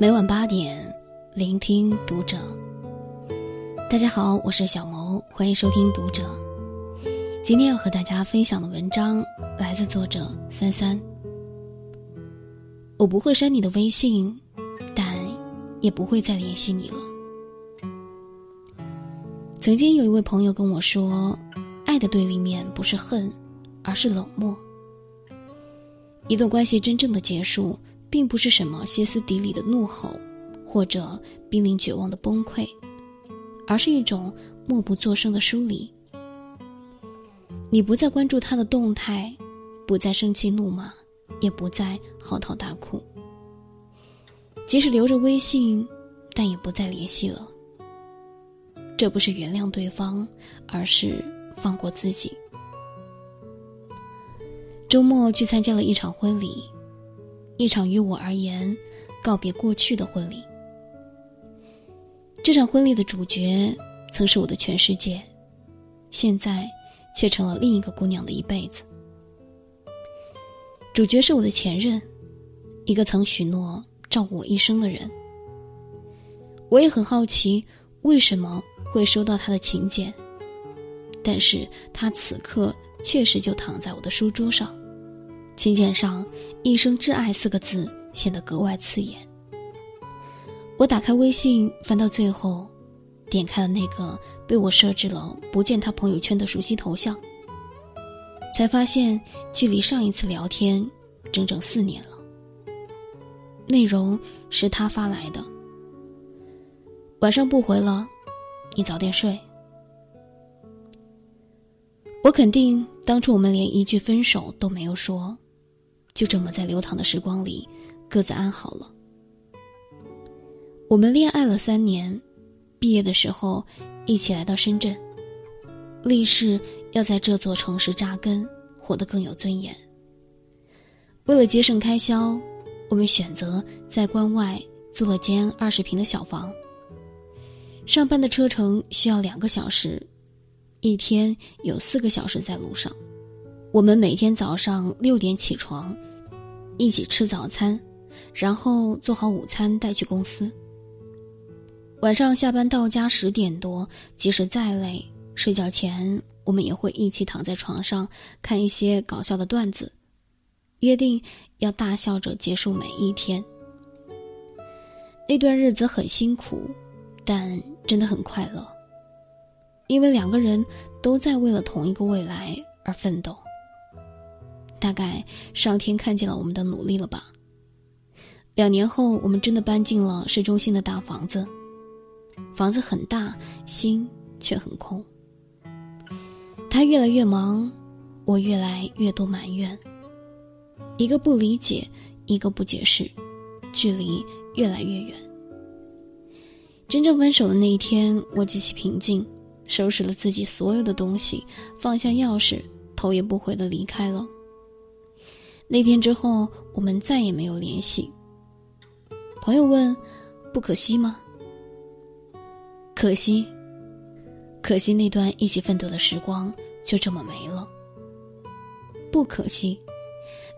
每晚八点，聆听读者。大家好，我是小萌，欢迎收听读者。今天要和大家分享的文章来自作者三三。我不会删你的微信，但也不会再联系你了。曾经有一位朋友跟我说，爱的对立面不是恨，而是冷漠。一段关系真正的结束。并不是什么歇斯底里的怒吼，或者濒临绝望的崩溃，而是一种默不作声的疏离。你不再关注他的动态，不再生气怒骂，也不再嚎啕大哭。即使留着微信，但也不再联系了。这不是原谅对方，而是放过自己。周末去参加了一场婚礼。一场于我而言告别过去的婚礼。这场婚礼的主角曾是我的全世界，现在却成了另一个姑娘的一辈子。主角是我的前任，一个曾许诺照顾我一生的人。我也很好奇为什么会收到他的请柬，但是他此刻确实就躺在我的书桌上。请柬上“一生挚爱”四个字显得格外刺眼。我打开微信，翻到最后，点开了那个被我设置了不见他朋友圈的熟悉头像，才发现距离上一次聊天整整四年了。内容是他发来的：“晚上不回了，你早点睡。”我肯定当初我们连一句分手都没有说。就这么在流淌的时光里，各自安好了。我们恋爱了三年，毕业的时候一起来到深圳，立誓要在这座城市扎根，活得更有尊严。为了节省开销，我们选择在关外租了间二十平的小房。上班的车程需要两个小时，一天有四个小时在路上。我们每天早上六点起床。一起吃早餐，然后做好午餐带去公司。晚上下班到家十点多，即使再累，睡觉前我们也会一起躺在床上看一些搞笑的段子，约定要大笑着结束每一天。那段日子很辛苦，但真的很快乐，因为两个人都在为了同一个未来而奋斗。大概上天看见了我们的努力了吧。两年后，我们真的搬进了市中心的大房子，房子很大，心却很空。他越来越忙，我越来越多埋怨。一个不理解，一个不解释，距离越来越远。真正分手的那一天，我极其平静，收拾了自己所有的东西，放下钥匙，头也不回的离开了。那天之后，我们再也没有联系。朋友问：“不可惜吗？”可惜，可惜那段一起奋斗的时光就这么没了。不可惜，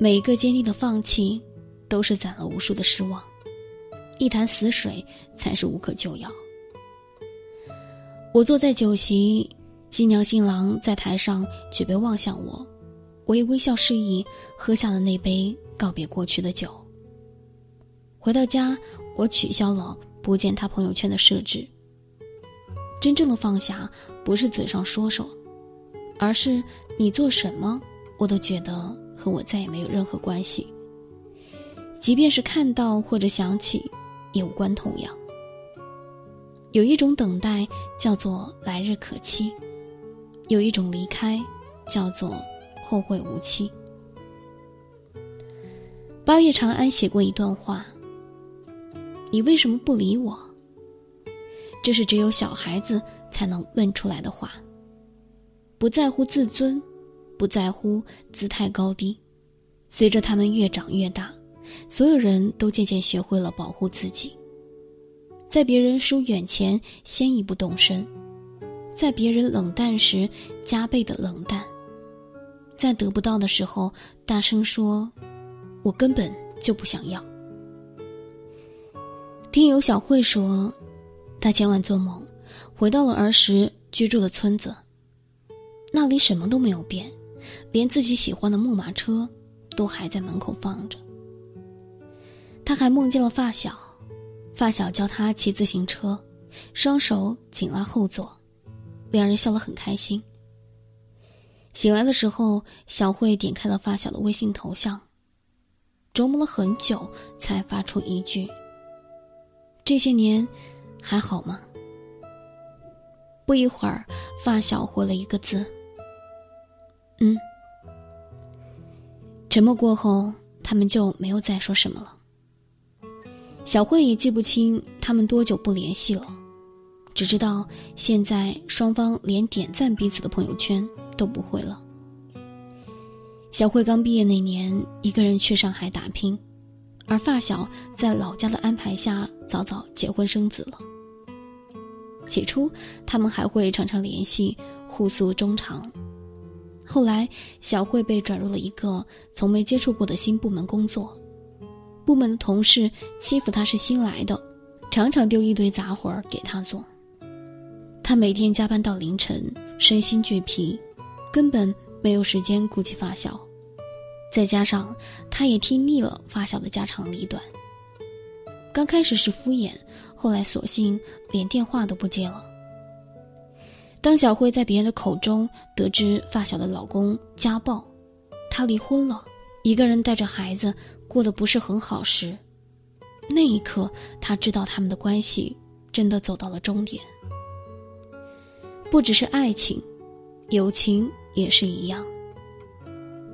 每一个坚定的放弃，都是攒了无数的失望。一潭死水才是无可救药。我坐在酒席，新娘新郎在台上举杯望向我。我也微笑示意，喝下了那杯告别过去的酒。回到家，我取消了不见他朋友圈的设置。真正的放下，不是嘴上说说，而是你做什么，我都觉得和我再也没有任何关系。即便是看到或者想起，也无关痛痒。有一种等待叫做来日可期，有一种离开叫做。后会无期。八月长安写过一段话：“你为什么不理我？”这是只有小孩子才能问出来的话。不在乎自尊，不在乎姿态高低。随着他们越长越大，所有人都渐渐学会了保护自己。在别人疏远前，先一步动身；在别人冷淡时，加倍的冷淡。在得不到的时候，大声说：“我根本就不想要。”听友小慧说，她前晚做梦，回到了儿时居住的村子。那里什么都没有变，连自己喜欢的木马车都还在门口放着。他还梦见了发小，发小教他骑自行车，双手紧拉后座，两人笑得很开心。醒来的时候，小慧点开了发小的微信头像，琢磨了很久，才发出一句。这些年，还好吗？不一会儿，发小回了一个字：“嗯。”沉默过后，他们就没有再说什么了。小慧也记不清他们多久不联系了，只知道现在双方连点赞彼此的朋友圈都不会了。小慧刚毕业那年，一个人去上海打拼。而发小在老家的安排下，早早结婚生子了。起初，他们还会常常联系，互诉衷肠。后来，小慧被转入了一个从没接触过的新部门工作，部门的同事欺负她是新来的，常常丢一堆杂活儿给她做。她每天加班到凌晨，身心俱疲，根本没有时间顾及发小。再加上，他也听腻了发小的家长里短。刚开始是敷衍，后来索性连电话都不接了。当小慧在别人的口中得知发小的老公家暴，她离婚了，一个人带着孩子过得不是很好时，那一刻，他知道他们的关系真的走到了终点。不只是爱情，友情也是一样。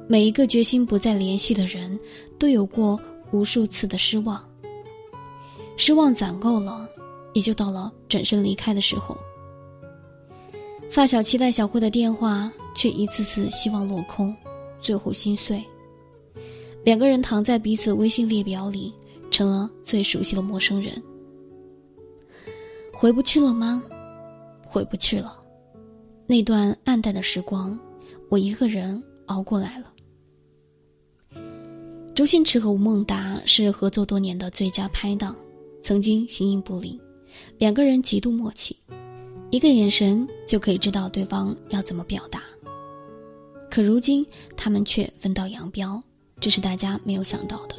每一个决心不再联系的人，都有过无数次的失望。失望攒够了，也就到了转身离开的时候。发小期待小慧的电话，却一次次希望落空，最后心碎。两个人躺在彼此微信列表里，成了最熟悉的陌生人。回不去了吗？回不去了。那段暗淡的时光，我一个人熬过来了。周星驰和吴孟达是合作多年的最佳拍档，曾经形影不离，两个人极度默契，一个眼神就可以知道对方要怎么表达。可如今他们却分道扬镳，这是大家没有想到的。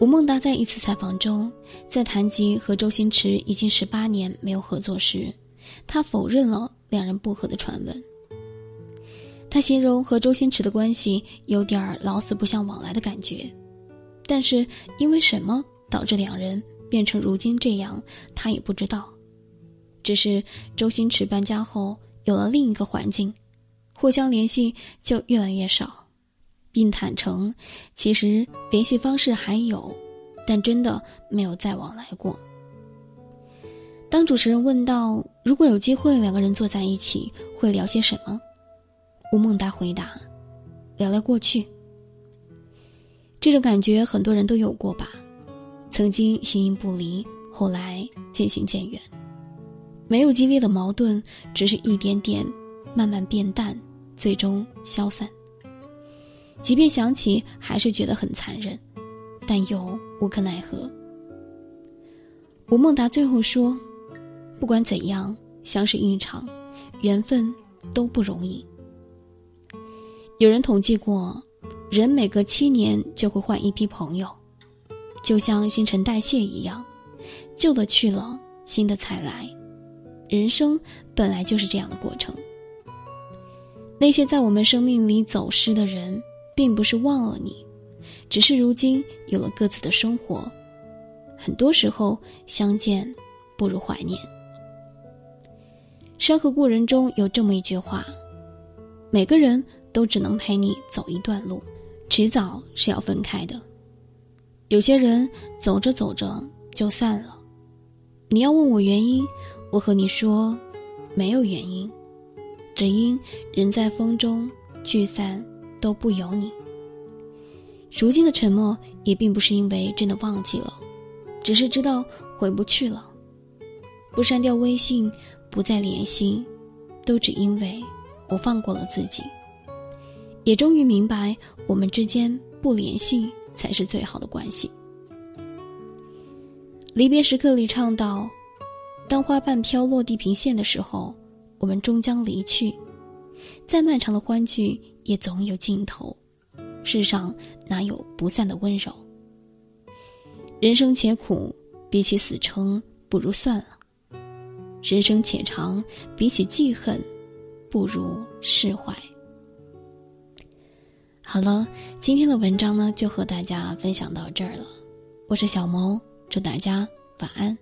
吴孟达在一次采访中，在谈及和周星驰已经十八年没有合作时，他否认了两人不和的传闻。他形容和周星驰的关系有点老死不相往来的感觉，但是因为什么导致两人变成如今这样，他也不知道。只是周星驰搬家后有了另一个环境，互相联系就越来越少，并坦诚其实联系方式还有，但真的没有再往来过。当主持人问到如果有机会两个人坐在一起会聊些什么？吴孟达回答：“聊聊过去。这种感觉很多人都有过吧？曾经形影不离，后来渐行渐远。没有激烈的矛盾，只是一点点慢慢变淡，最终消散。即便想起，还是觉得很残忍，但又无可奈何。”吴孟达最后说：“不管怎样，相识一场，缘分都不容易。”有人统计过，人每隔七年就会换一批朋友，就像新陈代谢一样，旧的去了，新的才来。人生本来就是这样的过程。那些在我们生命里走失的人，并不是忘了你，只是如今有了各自的生活。很多时候，相见不如怀念。《山河故人》中有这么一句话：每个人。都只能陪你走一段路，迟早是要分开的。有些人走着走着就散了，你要问我原因，我和你说，没有原因，只因人在风中聚散都不由你。如今的沉默也并不是因为真的忘记了，只是知道回不去了，不删掉微信，不再联系，都只因为我放过了自己。也终于明白，我们之间不联系才是最好的关系。离别时刻里唱道：“当花瓣飘落地平线的时候，我们终将离去。再漫长的欢聚，也总有尽头。世上哪有不散的温柔？人生且苦，比起死撑，不如算了。人生且长，比起记恨，不如释怀。”好了，今天的文章呢，就和大家分享到这儿了。我是小萌，祝大家晚安。